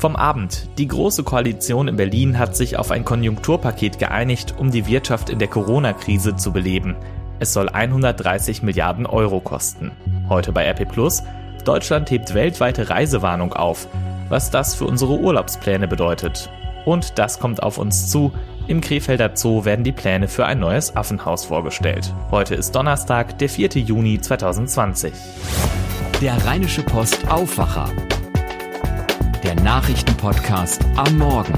Vom Abend. Die Große Koalition in Berlin hat sich auf ein Konjunkturpaket geeinigt, um die Wirtschaft in der Corona-Krise zu beleben. Es soll 130 Milliarden Euro kosten. Heute bei RP Plus. Deutschland hebt weltweite Reisewarnung auf. Was das für unsere Urlaubspläne bedeutet. Und das kommt auf uns zu. Im Krefelder Zoo werden die Pläne für ein neues Affenhaus vorgestellt. Heute ist Donnerstag, der 4. Juni 2020. Der Rheinische Post Aufwacher der Nachrichtenpodcast am Morgen.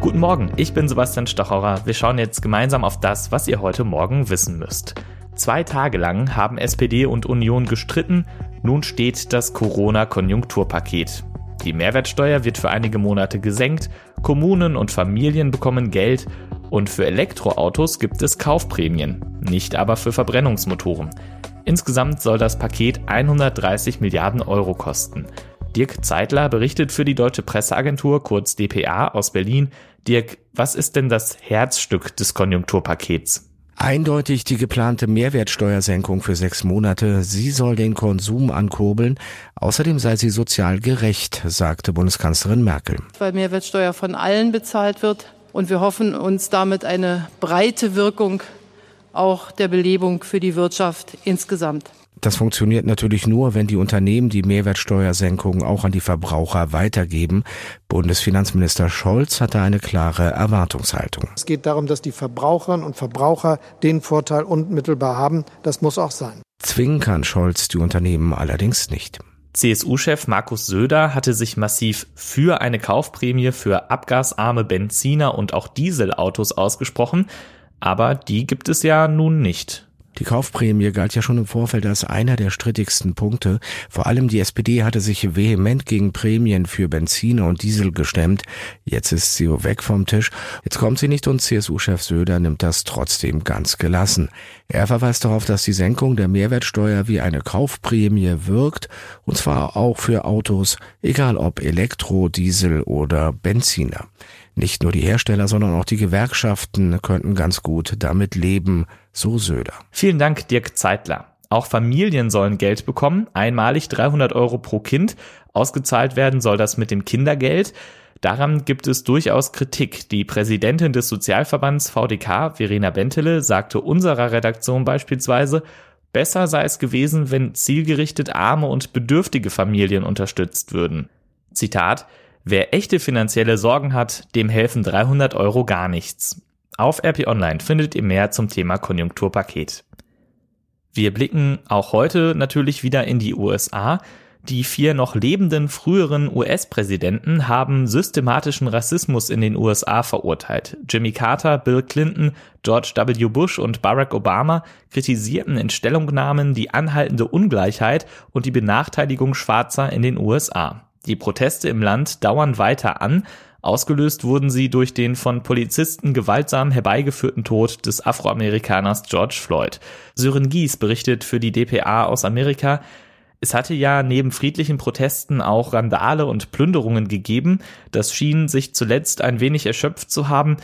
Guten Morgen, ich bin Sebastian Stocherer. Wir schauen jetzt gemeinsam auf das, was ihr heute Morgen wissen müsst. Zwei Tage lang haben SPD und Union gestritten. Nun steht das Corona-Konjunkturpaket. Die Mehrwertsteuer wird für einige Monate gesenkt, Kommunen und Familien bekommen Geld und für Elektroautos gibt es Kaufprämien, nicht aber für Verbrennungsmotoren. Insgesamt soll das Paket 130 Milliarden Euro kosten. Dirk Zeitler berichtet für die Deutsche Presseagentur, kurz dpa, aus Berlin. Dirk, was ist denn das Herzstück des Konjunkturpakets? Eindeutig die geplante Mehrwertsteuersenkung für sechs Monate. Sie soll den Konsum ankurbeln. Außerdem sei sie sozial gerecht, sagte Bundeskanzlerin Merkel. Weil Mehrwertsteuer von allen bezahlt wird und wir hoffen uns damit eine breite Wirkung auch der Belebung für die Wirtschaft insgesamt. Das funktioniert natürlich nur, wenn die Unternehmen die Mehrwertsteuersenkung auch an die Verbraucher weitergeben. Bundesfinanzminister Scholz hatte eine klare Erwartungshaltung. Es geht darum, dass die Verbraucherinnen und Verbraucher den Vorteil unmittelbar haben. Das muss auch sein. Zwingen kann Scholz die Unternehmen allerdings nicht. CSU-Chef Markus Söder hatte sich massiv für eine Kaufprämie für abgasarme Benziner und auch Dieselautos ausgesprochen aber die gibt es ja nun nicht. Die Kaufprämie galt ja schon im Vorfeld als einer der strittigsten Punkte. Vor allem die SPD hatte sich vehement gegen Prämien für Benziner und Diesel gestemmt. Jetzt ist sie weg vom Tisch. Jetzt kommt sie nicht und CSU-Chef Söder nimmt das trotzdem ganz gelassen. Er verweist darauf, dass die Senkung der Mehrwertsteuer wie eine Kaufprämie wirkt, und zwar auch für Autos, egal ob Elektro, Diesel oder Benziner. Nicht nur die Hersteller, sondern auch die Gewerkschaften könnten ganz gut damit leben, so Söder. Vielen Dank, Dirk Zeitler. Auch Familien sollen Geld bekommen, einmalig 300 Euro pro Kind. Ausgezahlt werden soll das mit dem Kindergeld. Daran gibt es durchaus Kritik. Die Präsidentin des Sozialverbands VDK, Verena Bentele, sagte unserer Redaktion beispielsweise, besser sei es gewesen, wenn zielgerichtet arme und bedürftige Familien unterstützt würden. Zitat, Wer echte finanzielle Sorgen hat, dem helfen 300 Euro gar nichts. Auf RP Online findet ihr mehr zum Thema Konjunkturpaket. Wir blicken auch heute natürlich wieder in die USA. Die vier noch lebenden früheren US-Präsidenten haben systematischen Rassismus in den USA verurteilt. Jimmy Carter, Bill Clinton, George W. Bush und Barack Obama kritisierten in Stellungnahmen die anhaltende Ungleichheit und die Benachteiligung Schwarzer in den USA. Die Proteste im Land dauern weiter an. Ausgelöst wurden sie durch den von Polizisten gewaltsam herbeigeführten Tod des Afroamerikaners George Floyd. Sören Gies berichtet für die DPA aus Amerika, es hatte ja neben friedlichen Protesten auch Randale und Plünderungen gegeben. Das schien sich zuletzt ein wenig erschöpft zu haben.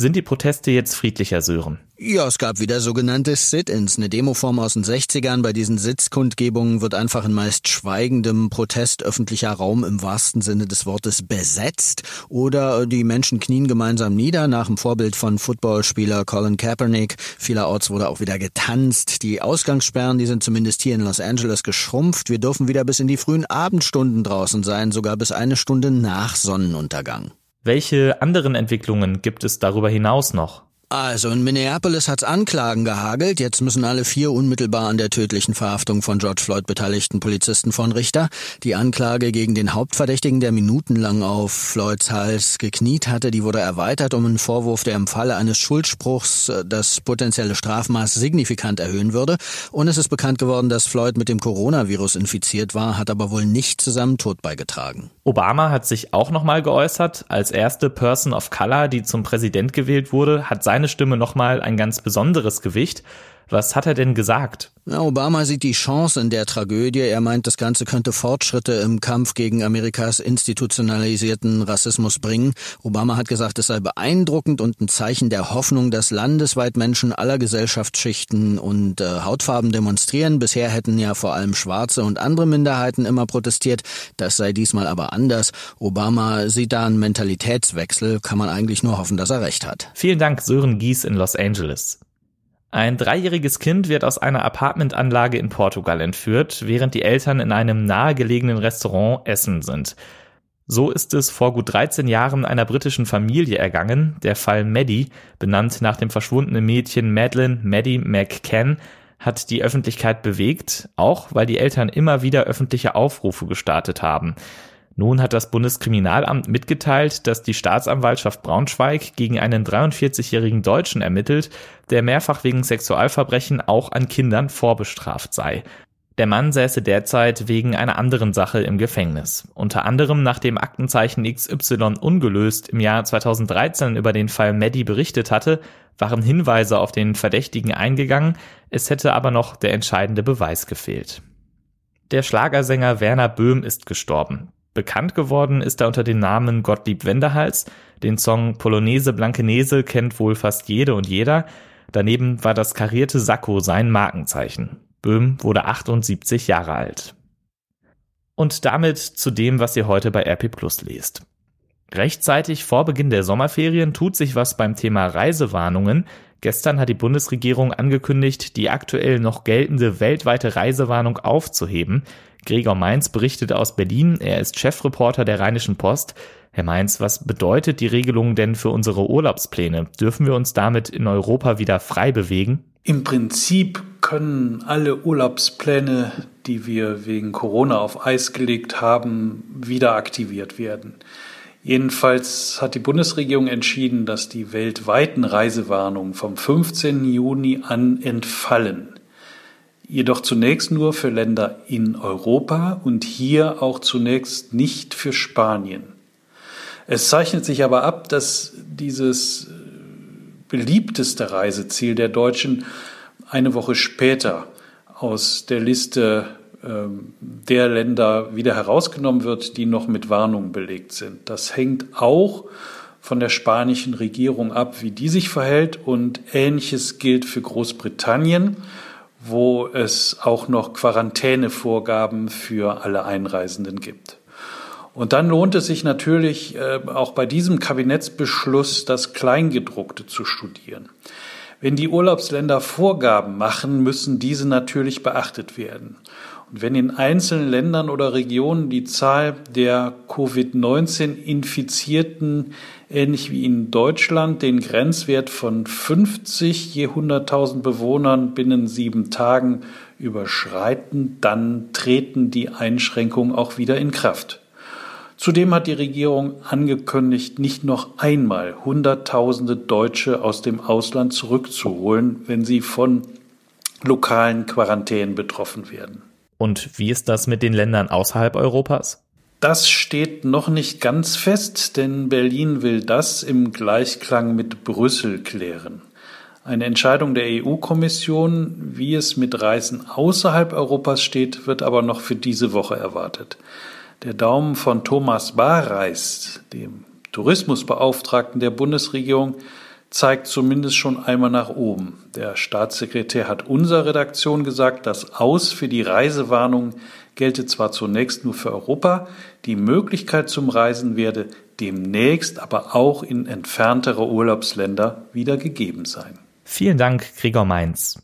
Sind die Proteste jetzt friedlicher, Sören? Ja, es gab wieder sogenannte Sit-ins, eine Demoform aus den 60ern. Bei diesen Sitzkundgebungen wird einfach in meist schweigendem Protest öffentlicher Raum im wahrsten Sinne des Wortes besetzt oder die Menschen knien gemeinsam nieder nach dem Vorbild von Footballspieler Colin Kaepernick. Vielerorts wurde auch wieder getanzt. Die Ausgangssperren, die sind zumindest hier in Los Angeles geschrumpft. Wir dürfen wieder bis in die frühen Abendstunden draußen sein, sogar bis eine Stunde nach Sonnenuntergang. Welche anderen Entwicklungen gibt es darüber hinaus noch? Also in Minneapolis hat's Anklagen gehagelt. Jetzt müssen alle vier unmittelbar an der tödlichen Verhaftung von George Floyd beteiligten Polizisten von Richter. Die Anklage gegen den Hauptverdächtigen, der minutenlang auf Floyds Hals gekniet hatte, die wurde erweitert um einen Vorwurf, der im Falle eines Schuldspruchs äh, das potenzielle Strafmaß signifikant erhöhen würde. Und es ist bekannt geworden, dass Floyd mit dem Coronavirus infiziert war, hat aber wohl nicht zu seinem Tod beigetragen. Obama hat sich auch nochmal geäußert. Als erste Person of Color, die zum Präsident gewählt wurde, hat seine Stimme nochmal ein ganz besonderes Gewicht. Was hat er denn gesagt? Obama sieht die Chance in der Tragödie. Er meint, das Ganze könnte Fortschritte im Kampf gegen Amerikas institutionalisierten Rassismus bringen. Obama hat gesagt, es sei beeindruckend und ein Zeichen der Hoffnung, dass landesweit Menschen aller Gesellschaftsschichten und äh, Hautfarben demonstrieren. Bisher hätten ja vor allem Schwarze und andere Minderheiten immer protestiert. Das sei diesmal aber anders. Obama sieht da einen Mentalitätswechsel. Kann man eigentlich nur hoffen, dass er recht hat. Vielen Dank, Sören Gies in Los Angeles. Ein dreijähriges Kind wird aus einer Apartmentanlage in Portugal entführt, während die Eltern in einem nahegelegenen Restaurant essen sind. So ist es vor gut 13 Jahren einer britischen Familie ergangen. Der Fall Maddie, benannt nach dem verschwundenen Mädchen Madeleine Maddie McCann, hat die Öffentlichkeit bewegt, auch weil die Eltern immer wieder öffentliche Aufrufe gestartet haben. Nun hat das Bundeskriminalamt mitgeteilt, dass die Staatsanwaltschaft Braunschweig gegen einen 43-jährigen Deutschen ermittelt, der mehrfach wegen Sexualverbrechen auch an Kindern vorbestraft sei. Der Mann säße derzeit wegen einer anderen Sache im Gefängnis. Unter anderem nachdem Aktenzeichen XY ungelöst im Jahr 2013 über den Fall Maddie berichtet hatte, waren Hinweise auf den Verdächtigen eingegangen, es hätte aber noch der entscheidende Beweis gefehlt. Der Schlagersänger Werner Böhm ist gestorben. Bekannt geworden ist er unter dem Namen Gottlieb Wendehals. Den Song Polonaise Blankenese kennt wohl fast jede und jeder. Daneben war das karierte Sakko sein Markenzeichen. Böhm wurde 78 Jahre alt. Und damit zu dem, was ihr heute bei RP Plus lest. Rechtzeitig vor Beginn der Sommerferien tut sich was beim Thema Reisewarnungen. Gestern hat die Bundesregierung angekündigt, die aktuell noch geltende weltweite Reisewarnung aufzuheben. Gregor Mainz berichtet aus Berlin. Er ist Chefreporter der Rheinischen Post. Herr Mainz, was bedeutet die Regelung denn für unsere Urlaubspläne? Dürfen wir uns damit in Europa wieder frei bewegen? Im Prinzip können alle Urlaubspläne, die wir wegen Corona auf Eis gelegt haben, wieder aktiviert werden. Jedenfalls hat die Bundesregierung entschieden, dass die weltweiten Reisewarnungen vom 15. Juni an entfallen jedoch zunächst nur für Länder in Europa und hier auch zunächst nicht für Spanien. Es zeichnet sich aber ab, dass dieses äh, beliebteste Reiseziel der Deutschen eine Woche später aus der Liste ähm, der Länder wieder herausgenommen wird, die noch mit Warnung belegt sind. Das hängt auch von der spanischen Regierung ab, wie die sich verhält und ähnliches gilt für Großbritannien wo es auch noch Quarantänevorgaben für alle Einreisenden gibt. Und dann lohnt es sich natürlich äh, auch bei diesem Kabinettsbeschluss das Kleingedruckte zu studieren. Wenn die Urlaubsländer Vorgaben machen, müssen diese natürlich beachtet werden. Und wenn in einzelnen Ländern oder Regionen die Zahl der Covid-19-Infizierten ähnlich wie in Deutschland den Grenzwert von 50 je 100.000 Bewohnern binnen sieben Tagen überschreiten, dann treten die Einschränkungen auch wieder in Kraft. Zudem hat die Regierung angekündigt, nicht noch einmal Hunderttausende Deutsche aus dem Ausland zurückzuholen, wenn sie von lokalen Quarantänen betroffen werden. Und wie ist das mit den Ländern außerhalb Europas? Das steht noch nicht ganz fest, denn Berlin will das im Gleichklang mit Brüssel klären. Eine Entscheidung der EU-Kommission, wie es mit Reisen außerhalb Europas steht, wird aber noch für diese Woche erwartet. Der Daumen von Thomas Barreis, dem Tourismusbeauftragten der Bundesregierung, zeigt zumindest schon einmal nach oben. Der Staatssekretär hat unserer Redaktion gesagt, das Aus für die Reisewarnung gelte zwar zunächst nur für Europa, die Möglichkeit zum Reisen werde demnächst aber auch in entferntere Urlaubsländer wieder gegeben sein. Vielen Dank, Gregor Mainz.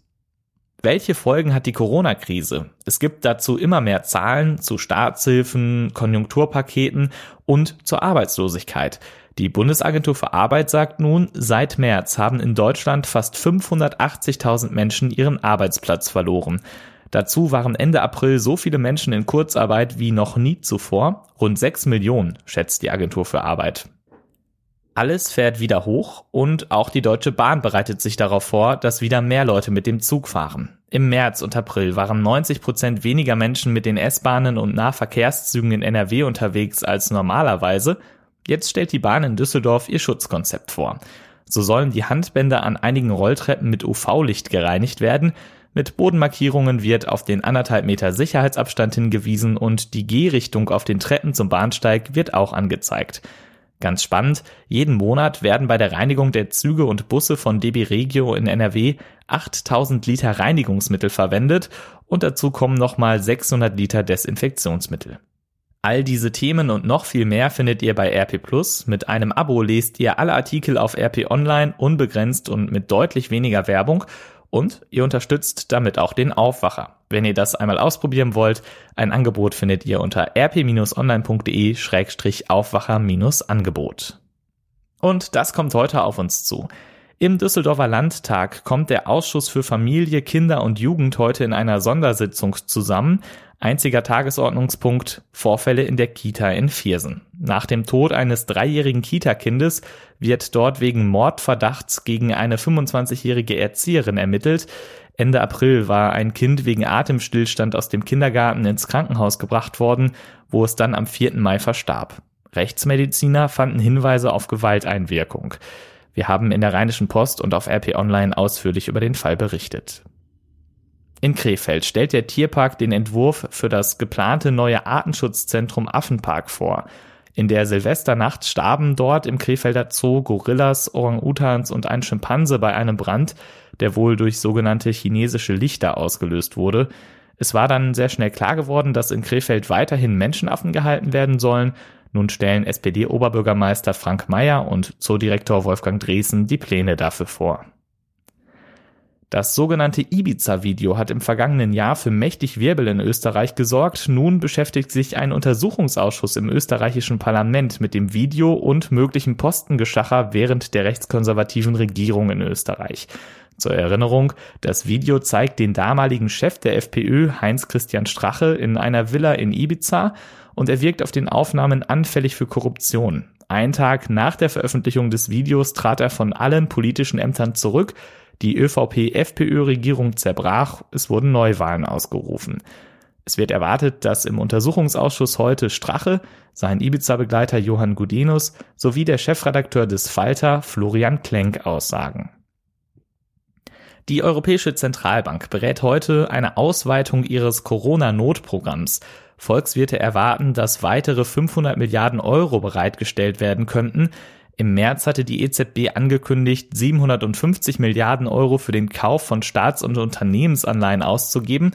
Welche Folgen hat die Corona-Krise? Es gibt dazu immer mehr Zahlen zu Staatshilfen, Konjunkturpaketen und zur Arbeitslosigkeit. Die Bundesagentur für Arbeit sagt nun, seit März haben in Deutschland fast 580.000 Menschen ihren Arbeitsplatz verloren. Dazu waren Ende April so viele Menschen in Kurzarbeit wie noch nie zuvor. Rund 6 Millionen, schätzt die Agentur für Arbeit. Alles fährt wieder hoch und auch die Deutsche Bahn bereitet sich darauf vor, dass wieder mehr Leute mit dem Zug fahren. Im März und April waren 90 Prozent weniger Menschen mit den S-Bahnen und Nahverkehrszügen in NRW unterwegs als normalerweise. Jetzt stellt die Bahn in Düsseldorf ihr Schutzkonzept vor. So sollen die Handbänder an einigen Rolltreppen mit UV-Licht gereinigt werden. Mit Bodenmarkierungen wird auf den anderthalb Meter Sicherheitsabstand hingewiesen und die Gehrichtung auf den Treppen zum Bahnsteig wird auch angezeigt. Ganz spannend, jeden Monat werden bei der Reinigung der Züge und Busse von DB Regio in NRW 8000 Liter Reinigungsmittel verwendet und dazu kommen nochmal 600 Liter Desinfektionsmittel. All diese Themen und noch viel mehr findet ihr bei RP Plus. Mit einem Abo lest ihr alle Artikel auf RP Online unbegrenzt und mit deutlich weniger Werbung und ihr unterstützt damit auch den Aufwacher. Wenn ihr das einmal ausprobieren wollt, ein Angebot findet ihr unter rp-online.de-aufwacher-angebot. Und das kommt heute auf uns zu. Im Düsseldorfer Landtag kommt der Ausschuss für Familie, Kinder und Jugend heute in einer Sondersitzung zusammen. Einziger Tagesordnungspunkt Vorfälle in der Kita in Viersen. Nach dem Tod eines dreijährigen Kita-Kindes wird dort wegen Mordverdachts gegen eine 25-jährige Erzieherin ermittelt. Ende April war ein Kind wegen Atemstillstand aus dem Kindergarten ins Krankenhaus gebracht worden, wo es dann am 4. Mai verstarb. Rechtsmediziner fanden Hinweise auf Gewalteinwirkung. Wir haben in der Rheinischen Post und auf RP Online ausführlich über den Fall berichtet. In Krefeld stellt der Tierpark den Entwurf für das geplante neue Artenschutzzentrum Affenpark vor. In der Silvesternacht starben dort im Krefelder Zoo Gorillas, Orang-Utans und ein Schimpanse bei einem Brand, der wohl durch sogenannte chinesische Lichter ausgelöst wurde. Es war dann sehr schnell klar geworden, dass in Krefeld weiterhin Menschenaffen gehalten werden sollen nun stellen SPD-Oberbürgermeister Frank Mayer und Zoodirektor Wolfgang Dresen die Pläne dafür vor. Das sogenannte Ibiza-Video hat im vergangenen Jahr für mächtig Wirbel in Österreich gesorgt. Nun beschäftigt sich ein Untersuchungsausschuss im österreichischen Parlament mit dem Video und möglichen Postengeschacher während der rechtskonservativen Regierung in Österreich. Zur Erinnerung, das Video zeigt den damaligen Chef der FPÖ, Heinz Christian Strache, in einer Villa in Ibiza und er wirkt auf den Aufnahmen anfällig für Korruption. Ein Tag nach der Veröffentlichung des Videos trat er von allen politischen Ämtern zurück, die ÖVP-FPÖ-Regierung zerbrach, es wurden Neuwahlen ausgerufen. Es wird erwartet, dass im Untersuchungsausschuss heute Strache, sein Ibiza-Begleiter Johann Gudenus sowie der Chefredakteur des Falter Florian Klenk aussagen. Die Europäische Zentralbank berät heute eine Ausweitung ihres Corona-Notprogramms. Volkswirte erwarten, dass weitere 500 Milliarden Euro bereitgestellt werden könnten. Im März hatte die EZB angekündigt, 750 Milliarden Euro für den Kauf von Staats- und Unternehmensanleihen auszugeben.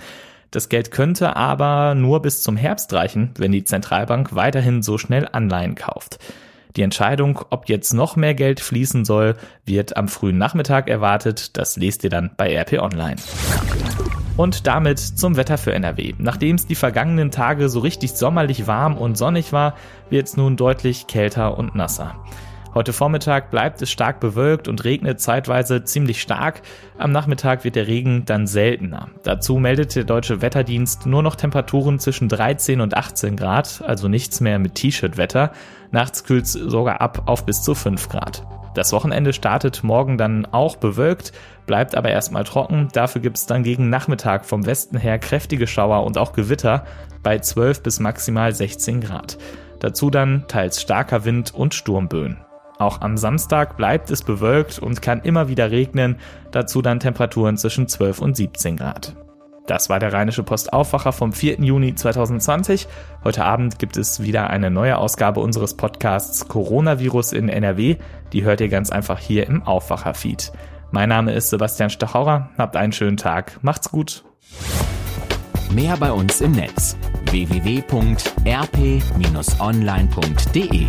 Das Geld könnte aber nur bis zum Herbst reichen, wenn die Zentralbank weiterhin so schnell Anleihen kauft. Die Entscheidung, ob jetzt noch mehr Geld fließen soll, wird am frühen Nachmittag erwartet. Das lest ihr dann bei RP Online. Und damit zum Wetter für NRW. Nachdem es die vergangenen Tage so richtig sommerlich warm und sonnig war, wird es nun deutlich kälter und nasser. Heute Vormittag bleibt es stark bewölkt und regnet zeitweise ziemlich stark. Am Nachmittag wird der Regen dann seltener. Dazu meldet der Deutsche Wetterdienst nur noch Temperaturen zwischen 13 und 18 Grad, also nichts mehr mit T-Shirt-Wetter. Nachts kühlt es sogar ab auf bis zu 5 Grad. Das Wochenende startet morgen dann auch bewölkt, bleibt aber erstmal trocken. Dafür gibt es dann gegen Nachmittag vom Westen her kräftige Schauer und auch Gewitter bei 12 bis maximal 16 Grad. Dazu dann teils starker Wind und Sturmböen. Auch am Samstag bleibt es bewölkt und kann immer wieder regnen, dazu dann Temperaturen zwischen 12 und 17 Grad. Das war der Rheinische Post Aufwacher vom 4. Juni 2020. Heute Abend gibt es wieder eine neue Ausgabe unseres Podcasts Coronavirus in NRW. Die hört ihr ganz einfach hier im Aufwacher-Feed. Mein Name ist Sebastian Stachauer. Habt einen schönen Tag. Macht's gut. Mehr bei uns im Netz www.rp-online.de